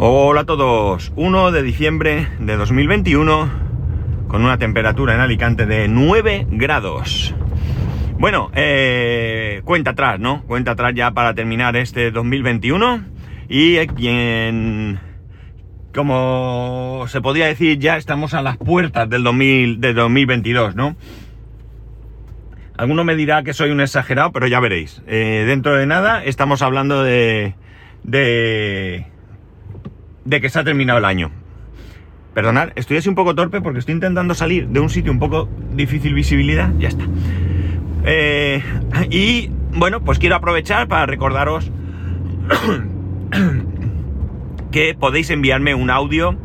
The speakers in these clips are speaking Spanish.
Hola a todos, 1 de diciembre de 2021 con una temperatura en Alicante de 9 grados. Bueno, eh, cuenta atrás, ¿no? Cuenta atrás ya para terminar este 2021 y quien, como se podría decir, ya estamos a las puertas del, 2000, del 2022, ¿no? Alguno me dirá que soy un exagerado, pero ya veréis. Eh, dentro de nada estamos hablando de, de de que se ha terminado el año. Perdonad, estoy así un poco torpe porque estoy intentando salir de un sitio un poco difícil visibilidad. Ya está. Eh, y bueno, pues quiero aprovechar para recordaros que podéis enviarme un audio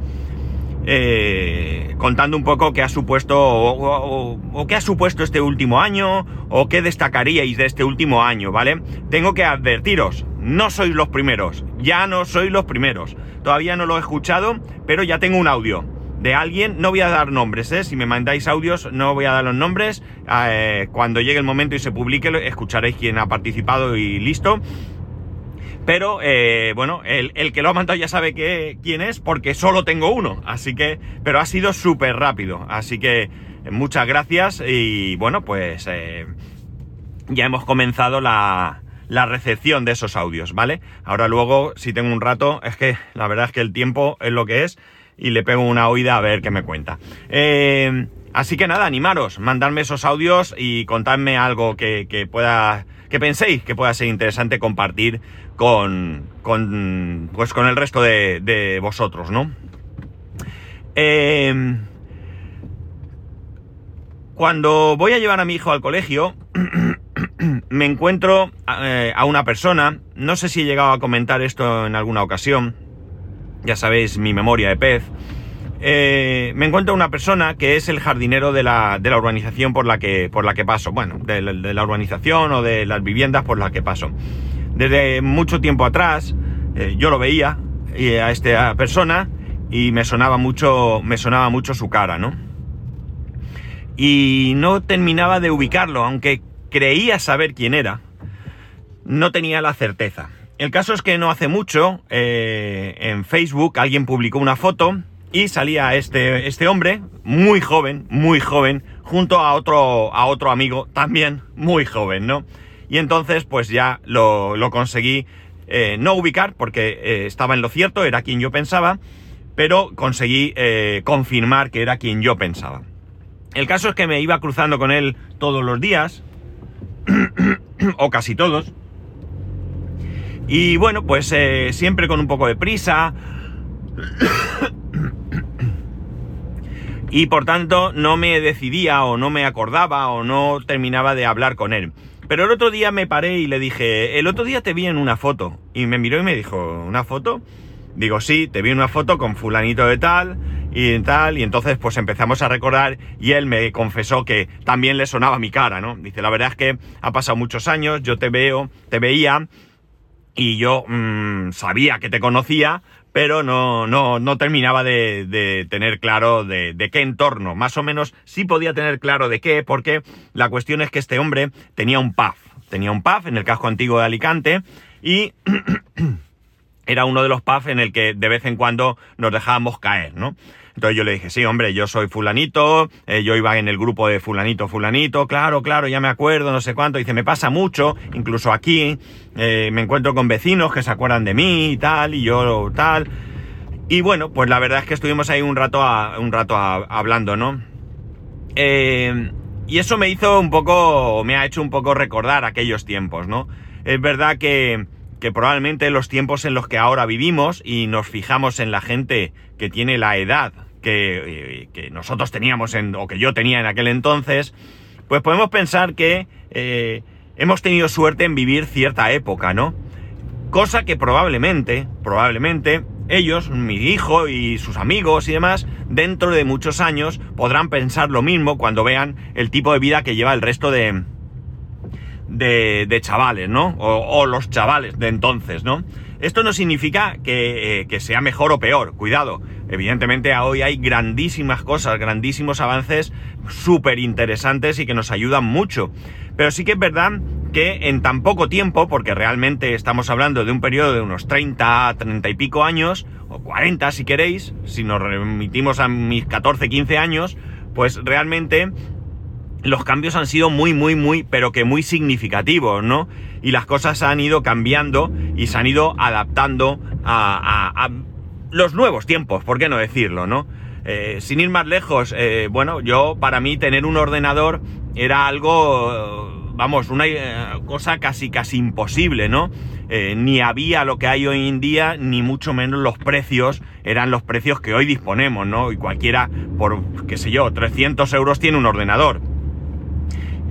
eh, contando un poco qué ha supuesto o, qué ha supuesto este último año o qué destacaríais de este último año, ¿vale? Tengo que advertiros, no sois los primeros, ya no sois los primeros. Todavía no lo he escuchado, pero ya tengo un audio de alguien. No voy a dar nombres, ¿eh? Si me mandáis audios, no voy a dar los nombres. Eh, cuando llegue el momento y se publique, escucharéis quién ha participado y listo. Pero eh, bueno, el, que lo ha mandado ya sabe quién es, porque solo tengo uno. Así que, pero ha sido súper rápido. Así que muchas gracias y bueno, pues ya hemos comenzado la, la recepción de esos audios, ¿vale? Ahora luego, si tengo un rato, es que la verdad es que el tiempo es lo que es y le pego una oída a ver qué me cuenta. Eh, así que nada, animaros, mandadme esos audios y contadme algo que, pueda, que penséis que pueda ser interesante compartir con, con pues con el resto de, vosotros, ¿no? Eh, cuando voy a llevar a mi hijo al colegio, me encuentro eh, a una persona, no sé si he llegado a comentar esto en alguna ocasión, ya sabéis mi memoria de pez, eh, me encuentro a una persona que es el jardinero de la, de la urbanización por la, que, por la que paso, bueno, de, la urbanización o de las viviendas por las que paso. Desde mucho tiempo atrás eh, yo lo veía a esta persona y me sonaba mucho, me sonaba mucho su cara, ¿no? Y no terminaba de ubicarlo, aunque creía saber quién era, no tenía la certeza. El caso es que no hace mucho, eh, en Facebook, alguien publicó una foto y salía este, este hombre, muy joven, muy joven, junto a otro, a otro amigo, también muy joven, ¿no? Y entonces, pues ya lo, conseguí eh, no ubicar, porque eh, estaba en lo cierto, era quien yo pensaba, pero conseguí confirmar que era quien yo pensaba. El caso es que me iba cruzando con él todos los días, o casi todos. Y bueno, pues eh, siempre con un poco de prisa. y por tanto no me decidía o no me acordaba o no terminaba de hablar con él. Pero el otro día me paré y le dije, el otro día te vi en una foto. Y me miró y me dijo, ¿una foto? Digo, sí, te vi una foto con fulanito de tal y tal, y entonces pues empezamos a recordar y él me confesó que también le sonaba mi cara, ¿no? Dice, la verdad es que ha pasado muchos años, yo te veo, te veía y yo mm, sabía que te conocía, pero no, no, no terminaba de, tener claro de, de, qué entorno, más o menos sí podía tener claro de qué, porque la cuestión es que este hombre tenía un pub, tenía un pub en el casco antiguo de Alicante y... era uno de los pubs en el que de vez en cuando nos dejábamos caer, ¿no? Entonces yo le dije, sí, hombre, yo soy fulanito, eh, yo iba en el grupo de fulanito, fulanito, claro, claro, ya me acuerdo, no sé cuánto. Dice, me pasa mucho, incluso aquí, eh, me encuentro con vecinos que se acuerdan de mí y tal, y yo tal. Y bueno, pues la verdad es que estuvimos ahí un rato, un rato hablando, ¿no? Eh, y eso me hizo un poco, me ha hecho un poco recordar aquellos tiempos, ¿no? Es verdad que que probablemente los tiempos en los que ahora vivimos y nos fijamos en la gente que tiene la edad que, eh, nosotros teníamos en, o que yo tenía en aquel entonces, pues podemos pensar que eh, hemos tenido suerte en vivir cierta época, ¿no? Cosa que probablemente, probablemente, ellos, mi hijo y sus amigos y demás, dentro de muchos años podrán pensar lo mismo cuando vean el tipo de vida que lleva el resto de, de, chavales, ¿no? O, los chavales de entonces, ¿no? Esto no significa que, eh, sea mejor o peor, cuidado. Evidentemente hoy hay grandísimas cosas, grandísimos avances súper interesantes y que nos ayudan mucho. Pero sí que es verdad que en tan poco tiempo, porque realmente estamos hablando de un periodo de unos 30, 30 y pico años, o 40 si queréis, si nos remitimos a mis 14, 15 años, pues realmente los cambios han sido muy, muy, muy, pero que muy significativos, ¿no? Y las cosas han ido cambiando y se han ido adaptando a, los nuevos tiempos, ¿por qué no decirlo, no? Eh, sin ir más lejos, eh, bueno, yo para mí tener un ordenador era algo vamos, una eh, cosa casi casi imposible, ¿no? Ni había lo que hay hoy en día, ni mucho menos los precios eran los precios que hoy disponemos, ¿no? Y cualquiera, por, qué sé yo, 300 euros tiene un ordenador.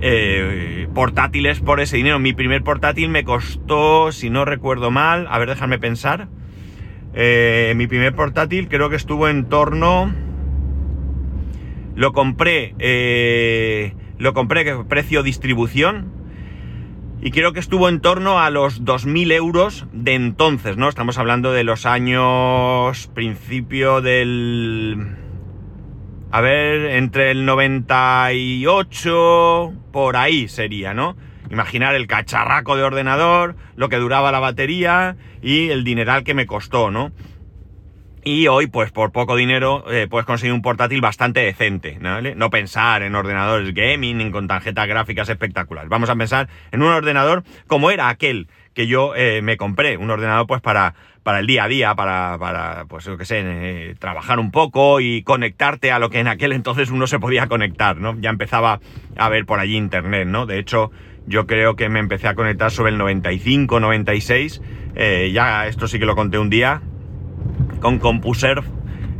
Eh, portátiles por ese dinero. Mi primer portátil me costó, si no recuerdo mal, a ver, déjame pensar. mi primer portátil creo que estuvo en torno... Lo compré lo compré, que precio distribución. Y creo que estuvo en torno a los 2.000 euros de entonces, ¿no? Estamos hablando de los años principio del... A ver, entre el 98, por ahí sería, ¿no? Imaginar el cacharraco de ordenador, lo que duraba la batería y el dineral que me costó, ¿no? Y hoy, pues por poco dinero, eh, puedes conseguir un portátil bastante decente, ¿vale? No pensar en ordenadores gaming, ni con tarjetas gráficas espectaculares. Vamos a pensar en un ordenador como era aquel que yo eh, me compré. Un ordenador, pues, para, para el día a día, para, pues, yo qué sé, eh, trabajar un poco y conectarte a lo que en aquel entonces uno se podía conectar, ¿no? Ya empezaba a ver por allí internet, ¿no? De hecho, yo creo que me empecé a conectar sobre el 95, 96. ya esto sí que lo conté un día con CompuServe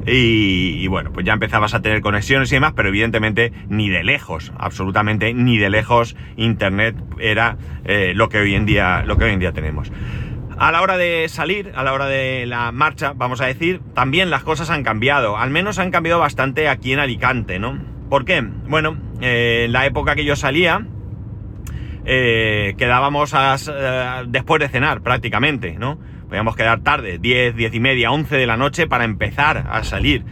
y, bueno, pues ya empezabas a tener conexiones y demás, pero evidentemente ni de lejos, absolutamente ni de lejos, Internet era eh, lo que hoy en día, lo que hoy en día tenemos. A la hora de salir, a la hora de la marcha, vamos a decir, también las cosas han cambiado. Al menos han cambiado bastante aquí en Alicante, ¿no? ¿Por qué? Bueno, eh, en la época que yo salía, eh, quedábamos después de cenar prácticamente, ¿no? podíamos quedar tarde, 10, 10 y media, 11 de la noche para empezar a salir.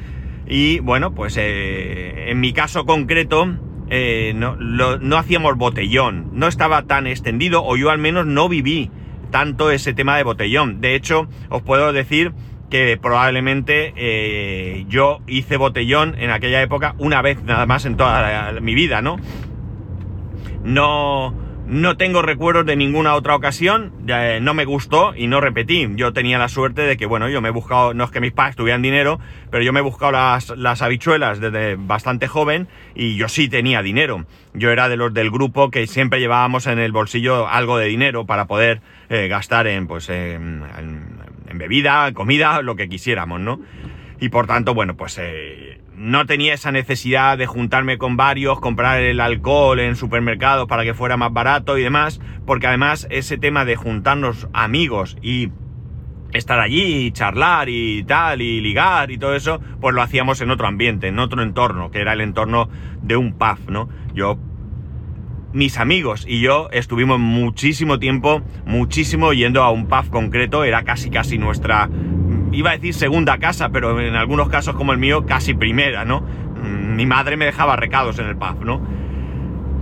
Y bueno, pues eh, en mi caso concreto eh, no hacíamos botellón, no estaba tan extendido o yo al menos no viví tanto ese tema de botellón. De hecho, os puedo decir que probablemente eh, yo hice botellón en aquella época una vez nada más en toda mi vida, ¿no? No no tengo recuerdos de ninguna otra ocasión, eh, no me gustó y no repetí. Yo tenía la suerte de que, bueno, yo me he buscado, no es que mis padres tuvieran dinero, pero yo me he buscado las, las habichuelas desde bastante joven y yo sí tenía dinero. Yo era de los del grupo que siempre llevábamos en el bolsillo algo de dinero para poder eh, gastar en, pues, en, en, bebida, comida, lo que quisiéramos, ¿no? Y por tanto, bueno, pues eh, no tenía esa necesidad de juntarme con varios, comprar el alcohol en supermercados para que fuera más barato y demás, porque además ese tema de juntarnos amigos y estar allí y charlar y tal y ligar y todo eso, pues lo hacíamos en otro ambiente, en otro entorno, que era el entorno de un pub, ¿no? Yo mis amigos y yo estuvimos muchísimo tiempo, muchísimo yendo a un pub concreto, era casi casi nuestra iba a decir segunda casa, pero en algunos casos como el mío, casi primera, ¿no? Mm, mi madre me dejaba recados en el pub, ¿no?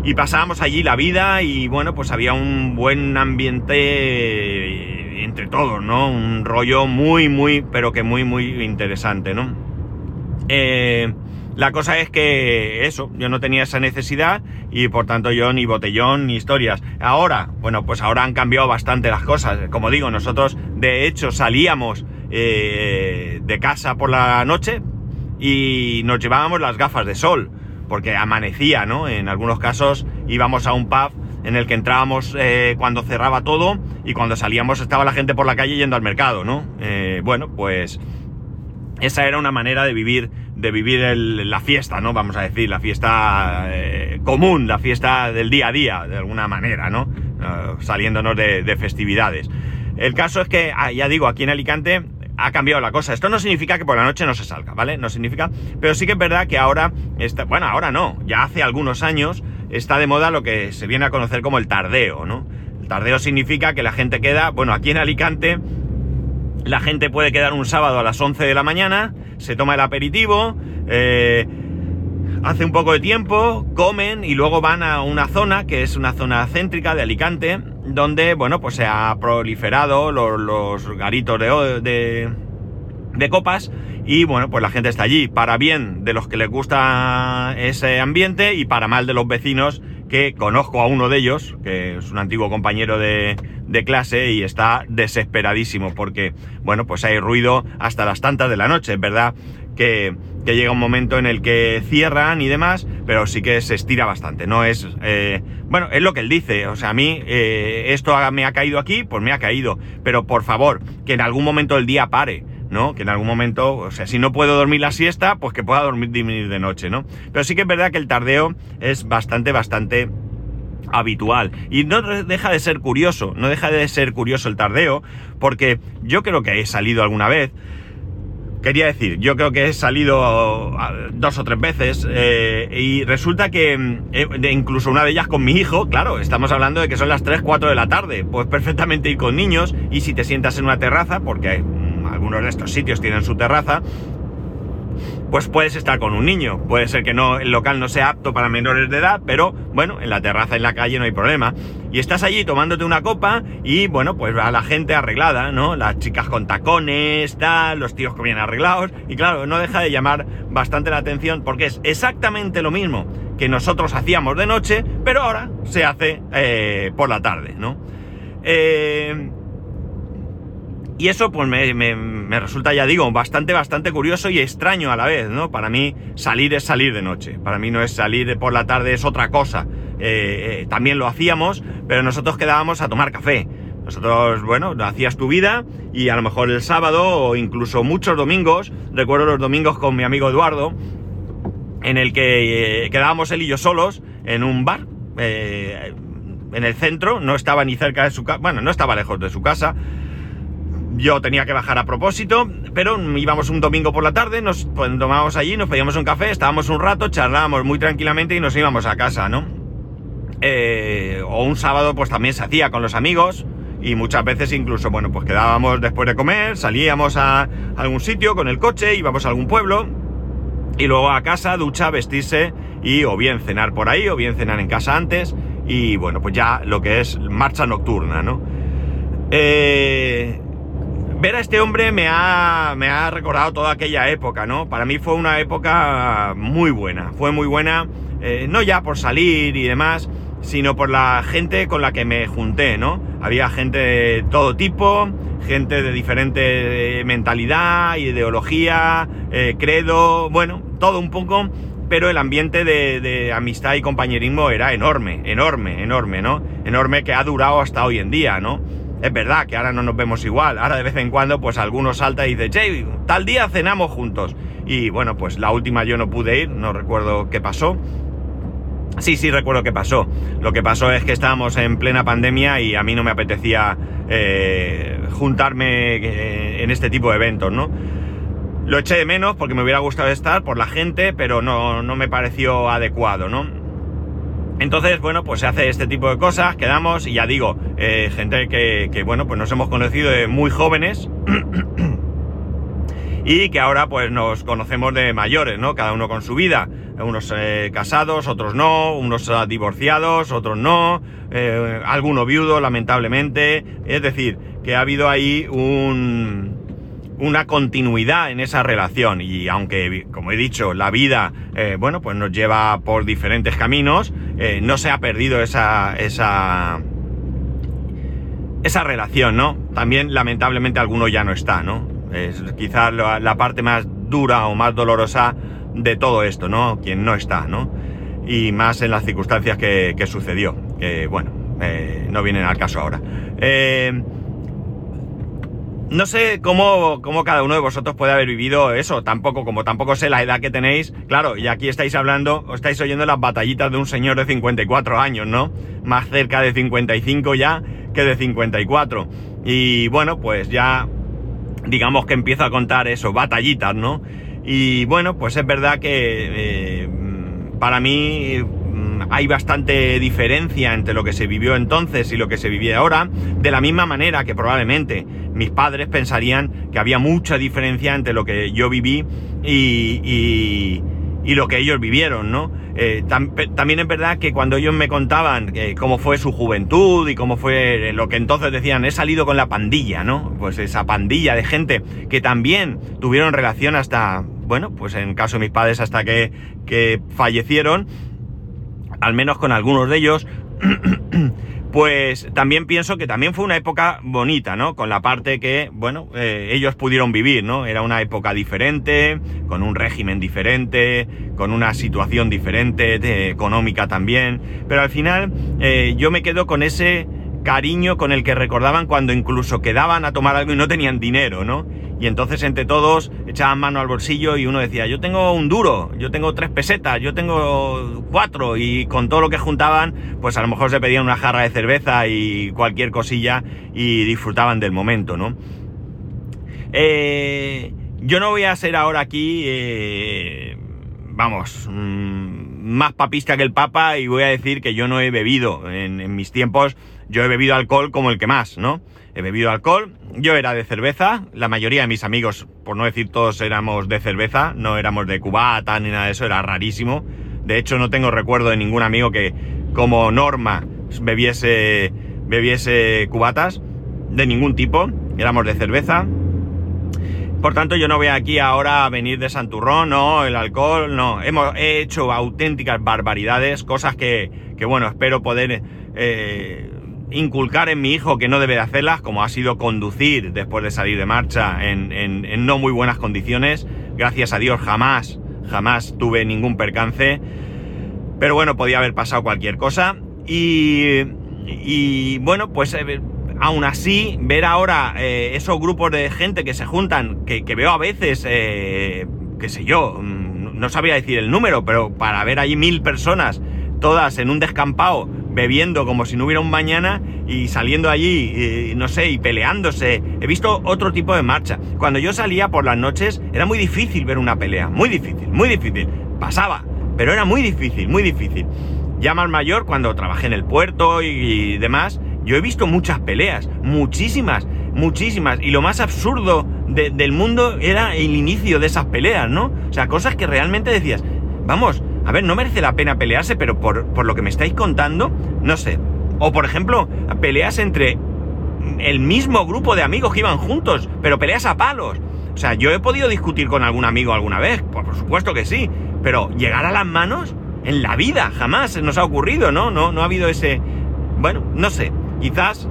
Y pasábamos allí la vida y bueno, pues había un buen ambiente entre todos, ¿no? Un rollo muy, muy, pero que muy, muy interesante, ¿no? Eh, la cosa es que eso, yo no tenía esa necesidad y por tanto yo ni botellón ni historias. Ahora, bueno, pues ahora han cambiado bastante las cosas. Como digo, nosotros de hecho salíamos eh, de casa por la noche y nos llevábamos las gafas de sol, porque amanecía, ¿no? En algunos casos íbamos a un pub en el que entrábamos eh, cuando cerraba todo y cuando salíamos estaba la gente por la calle yendo al mercado, ¿no? Eh, bueno, pues esa era una manera de vivir, de vivir la fiesta, ¿no? Vamos a decir, la fiesta común, la fiesta del día a día, de alguna manera, ¿no? saliéndonos de, de, festividades. El caso es que, ah, ya digo, aquí en Alicante ha cambiado la cosa. Esto no significa que por la noche no se salga, ¿vale? No significa. Pero sí que es verdad que ahora, está, bueno, ahora no, ya hace algunos años está de moda lo que se viene a conocer como el tardeo, ¿no? El tardeo significa que la gente queda, bueno, aquí en Alicante, la gente puede quedar un sábado a las 11 de la mañana, se toma el aperitivo, eh, hace un poco de tiempo, comen y luego van a una zona que es una zona céntrica de Alicante, donde, bueno, pues se ha proliferado los, garitos de, de, copas y, bueno, pues la gente está allí para bien de los que les gusta ese ambiente y para mal de los vecinos que conozco a uno de ellos, que es un antiguo compañero de, de, clase y está desesperadísimo porque, bueno, pues hay ruido hasta las tantas de la noche, es verdad que, llega un momento en el que cierran y demás, pero sí que se estira bastante, no es... Eh, bueno, es lo que él dice, o sea, a mí eh, esto me ha caído aquí, pues me ha caído, pero por favor, que en algún momento del día pare, ¿no? Que en algún momento, o sea, si no puedo dormir la siesta, pues que pueda dormir de noche, ¿no? Pero sí que es verdad que el tardeo es bastante, bastante habitual. Y no deja de ser curioso, no deja de ser curioso el tardeo, porque yo creo que he salido alguna vez Quería decir, yo creo que he salido dos o tres veces eh, y resulta que eh, incluso una de ellas con mi hijo, claro, estamos hablando de que son las 3, 4 de la tarde, pues perfectamente ir con niños y si te sientas en una terraza, porque mm, algunos de estos sitios tienen su terraza, pues puedes estar con un niño. Puede ser que no, el local no sea apto para menores de edad, pero bueno, en la terraza, en la calle no hay problema. Y estás allí tomándote una copa y bueno, pues a la gente arreglada, ¿no? Las chicas con tacones, tal, los tíos vienen arreglados. Y claro, no deja de llamar bastante la atención porque es exactamente lo mismo que nosotros hacíamos de noche, pero ahora se hace eh, por la tarde, ¿no? Eh, y eso pues me, resulta, ya digo, bastante, bastante curioso y extraño a la vez, ¿no? Para mí salir es salir de noche, para mí no es salir por la tarde, es otra cosa. Eh, eh, también lo hacíamos, pero nosotros quedábamos a tomar café. Nosotros, bueno, hacías tu vida y a lo mejor el sábado o incluso muchos domingos, recuerdo los domingos con mi amigo Eduardo, en el que eh, quedábamos él y yo solos en un bar, en el centro, no estaba ni cerca de su casa, bueno, no estaba lejos de su casa, yo tenía que bajar a propósito, pero íbamos un domingo por la tarde, nos tomábamos allí, nos pedíamos un café, estábamos un rato, charlábamos muy tranquilamente y nos íbamos a casa, ¿no? Eh, o un sábado pues también se hacía con los amigos y muchas veces incluso, bueno, pues quedábamos después de comer, salíamos a algún sitio con el coche, íbamos a algún pueblo y luego a casa, ducha, vestirse y o bien cenar por ahí o bien cenar en casa antes y bueno, pues ya lo que es marcha nocturna, ¿no? Eh, ver a este hombre me ha, me ha recordado toda aquella época, ¿no? Para mí fue una época muy buena, fue muy buena, eh, no ya por salir y demás, sino por la gente con la que me junté, ¿no? Había gente de todo tipo, gente de diferente mentalidad, ideología, eh, credo, bueno, todo un poco, pero el ambiente de, amistad y compañerismo era enorme, enorme, enorme, ¿no? Enorme que ha durado hasta hoy en día, ¿no? Es verdad que ahora no nos vemos igual. Ahora de vez en cuando, pues alguno salta y dice, che, tal día cenamos juntos. Y bueno, pues la última yo no pude ir, no recuerdo qué pasó. Sí, sí, recuerdo qué pasó. Lo que pasó es que estábamos en plena pandemia y a mí no me apetecía eh, juntarme eh, en este tipo de eventos, ¿no? Lo eché de menos porque me hubiera gustado estar por la gente, pero no, no me pareció adecuado, ¿no? Entonces, bueno, pues se hace este tipo de cosas, quedamos, y ya digo, eh, gente que, bueno, pues nos hemos conocido de muy jóvenes y que ahora pues nos conocemos de mayores, ¿no? Cada uno con su vida, unos eh, casados, otros no, unos divorciados, otros no, eh, alguno viudo, lamentablemente, es decir, que ha habido ahí un una continuidad en esa relación y aunque, como he dicho, la vida, eh, bueno, pues nos lleva por diferentes caminos, eh, no se ha perdido esa, esa, esa relación, ¿no? También, lamentablemente, alguno ya no está, ¿no? Es quizás la, parte más dura o más dolorosa de todo esto, ¿no? Quien no está, ¿no? Y más en las circunstancias que, sucedió, que, bueno, eh, no vienen al caso ahora. No sé cómo, cómo, cada uno de vosotros puede haber vivido eso, tampoco, como tampoco sé la edad que tenéis, claro, y aquí estáis hablando, os estáis oyendo las batallitas de un señor de 54 años, ¿no? Más cerca de 55 ya que de 54. Y bueno, pues ya, digamos que empiezo a contar eso, batallitas, ¿no? Y bueno, pues es verdad que eh, para mí hay bastante diferencia entre lo que se vivió entonces y lo que se vive ahora, de la misma manera que probablemente mis padres pensarían que había mucha diferencia entre lo que yo viví y, lo que ellos vivieron, ¿no? Eh, también es verdad que cuando ellos me contaban eh, cómo fue su juventud y cómo fue lo que entonces decían, he salido con la pandilla, ¿no? Pues esa pandilla de gente que también tuvieron relación hasta, bueno, pues en caso de mis padres hasta que, que fallecieron, al menos con algunos de ellos, pues también pienso que también fue una época bonita, ¿no? Con la parte que, bueno, eh, ellos pudieron vivir, ¿no? Era una época diferente, con un régimen diferente, con una situación diferente, económica también, pero al final eh, yo me quedo con ese cariño con el que recordaban cuando incluso quedaban a tomar algo y no tenían dinero, ¿no? Y entonces entre todos echaban mano al bolsillo y uno decía, yo tengo un duro, yo tengo tres pesetas, yo tengo cuatro y con todo lo que juntaban, pues a lo mejor se pedían una jarra de cerveza y cualquier cosilla y disfrutaban del momento, ¿no? Eh, yo no voy a ser ahora aquí, eh, vamos, mm, más papista que el Papa y voy a decir que yo no he bebido en mis tiempos, yo he bebido alcohol como el que más, ¿no? he bebido alcohol, yo era de cerveza, la mayoría de mis amigos, por no decir todos, éramos de cerveza, no éramos de cubata ni nada de eso, era rarísimo. De hecho, no tengo recuerdo de ningún amigo que como norma bebiese, bebiese cubatas de ningún tipo, éramos de cerveza. Por tanto, yo no voy aquí ahora a venir de Santurrón, no, el alcohol, no. Hemos hecho auténticas barbaridades, cosas que, que bueno, espero poder eh, inculcar en mi hijo que no debe de hacerlas, como ha sido conducir después de salir de marcha en, no muy buenas condiciones. Gracias a Dios jamás, jamás tuve ningún percance. Pero bueno, podía haber pasado cualquier cosa. Y, y bueno, pues eh, aún así, ver ahora eh, esos grupos de gente que se juntan, que, veo a veces, eh, qué sé yo, mm, no sabía decir el número, pero para ver ahí mil personas, todas en un descampado, bebiendo como si no hubiera un mañana y saliendo allí, no sé, y peleándose. He visto otro tipo de marcha. Cuando yo salía por las noches era muy difícil ver una pelea, muy difícil, muy difícil. Pasaba, pero era muy difícil, muy difícil. Ya más mayor, cuando trabajé en el puerto y, demás, yo he visto muchas peleas, muchísimas, muchísimas. Y lo más absurdo del mundo era el inicio de esas peleas, ¿no? O sea, cosas que realmente decías, vamos, a ver, no merece la pena pelearse, pero por, lo que me estáis contando, no sé. O por ejemplo, peleas entre el mismo grupo de amigos que iban juntos, pero peleas a palos. O sea, yo he podido discutir con algún amigo alguna vez, pues por supuesto que sí, pero llegar a las manos en la vida jamás nos ha ocurrido, ¿no? No, no ha habido ese... Bueno, no sé, quizás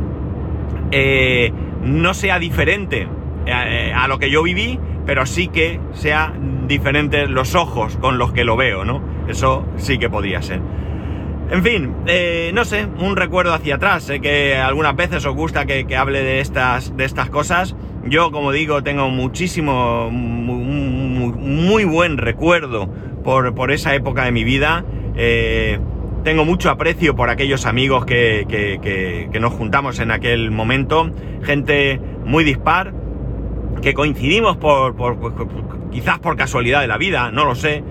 eh, no sea diferente eh, a lo que yo viví, pero sí que sea diferentes los ojos con los que lo veo, ¿no? Eso sí que podría ser. En fin, eh, no sé, un recuerdo hacia atrás. Sé que algunas veces os gusta que, hable de estas, de estas cosas. Yo, como digo, tengo muchísimo, muy, buen recuerdo por, esa época de mi vida. Eh, tengo mucho aprecio por aquellos amigos que, que, nos juntamos en aquel momento. Gente muy dispar, que coincidimos por, quizás por casualidad de la vida, no lo sé.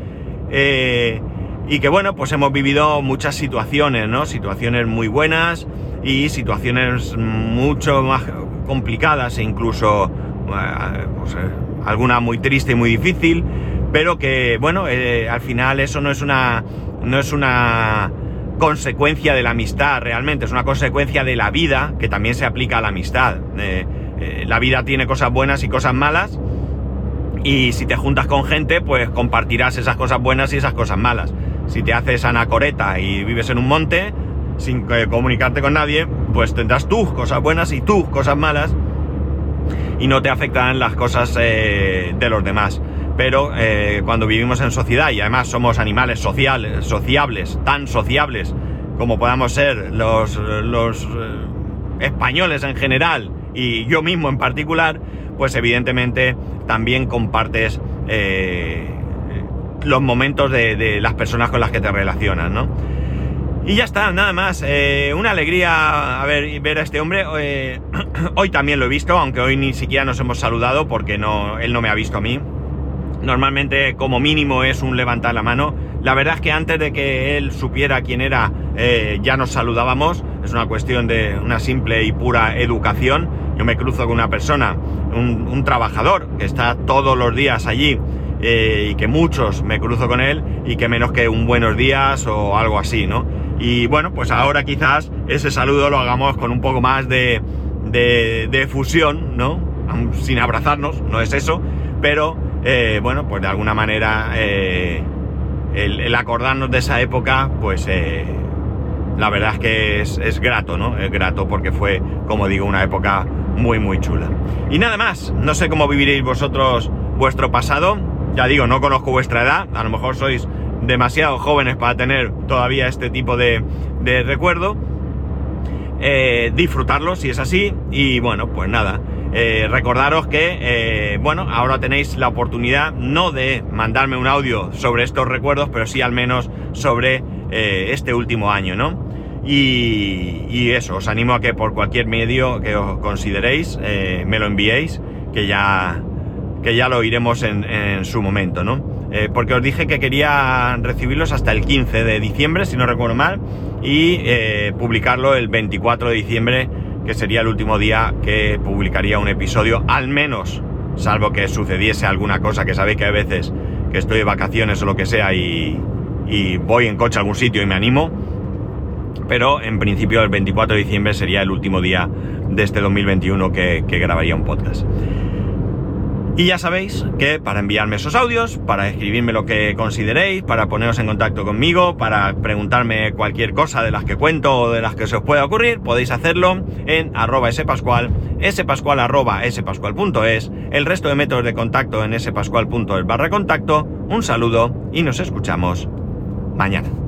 Eh, y que bueno, pues hemos vivido muchas situaciones, ¿no? Situaciones muy buenas y situaciones mucho más complicadas e incluso eh, pues, eh, alguna muy triste y muy difícil, pero que bueno, al final eso no es una no es una consecuencia de la amistad realmente, es una consecuencia de la vida que también se aplica a la amistad. la vida tiene cosas buenas y cosas malas y si te juntas con gente, pues compartirás esas cosas buenas y esas cosas malas. Si te haces anacoreta y vives en un monte, sin comunicarte con nadie, pues tendrás tus cosas buenas y tus cosas malas y no te afectarán las cosas eh, de los demás. Pero eh, cuando vivimos en sociedad y además somos animales sociales, sociables, tan sociables como podamos ser los, eh, españoles en general y yo mismo en particular, pues evidentemente también compartes eh, los momentos de, las personas con las que te relacionas, ¿no? Y ya está, nada más. Eh, una alegría a ver, ver a este hombre. Eh, hoy también lo he visto, aunque hoy ni siquiera nos hemos saludado porque no, él no me ha visto a mí. Normalmente, como mínimo, es un levantar la mano. La verdad es que antes de que él supiera quién era, ya nos saludábamos. Es una cuestión de una simple y pura educación yo me cruzo con una persona, un, trabajador que está todos los días allí eh, y que muchos me cruzo con él y que menos que un buenos días o algo así, ¿no? Y bueno, pues ahora quizás ese saludo lo hagamos con un poco más de, de, fusión, ¿no? Sin abrazarnos, no es eso, pero eh, bueno, pues de alguna manera eh, el, acordarnos de esa época, pues la verdad es que es, es, grato, ¿no? Es grato porque fue, como digo, una época muy, muy chula. Y nada más, no sé cómo viviréis vosotros vuestro pasado, ya digo, no conozco vuestra edad, a lo mejor sois demasiado jóvenes para tener todavía este tipo de, recuerdo. Eh, disfrutarlo si es así y bueno, pues nada. Eh, recordaros que, eh, bueno, ahora tenéis la oportunidad no de mandarme un audio sobre estos recuerdos, pero sí al menos sobre este último año, ¿no? Y, y, eso, os animo a que por cualquier medio que os consideréis, me lo enviéis, que ya, que ya lo iremos en, su momento, ¿no? Eh, porque os dije que quería recibirlos hasta el 15 de diciembre, si no recuerdo mal, y eh, publicarlo el 24 de diciembre, que sería el último día que publicaría un episodio, al menos, salvo que sucediese alguna cosa, que sabéis que a veces que estoy de vacaciones o lo que sea y, voy en coche a algún sitio y me animo, pero en principio el 24 de diciembre sería el último día de este 2021 que grabaría un podcast. Y ya sabéis que para enviarme esos audios, para escribirme lo que consideréis, para poneros en contacto conmigo, para preguntarme cualquier cosa de las que cuento o de las que se os pueda ocurrir, podéis hacerlo en arroba spascual, spascual arroba spascual.es, el resto de métodos de contacto en spascual.es barra contacto. Un saludo y nos escuchamos mañana.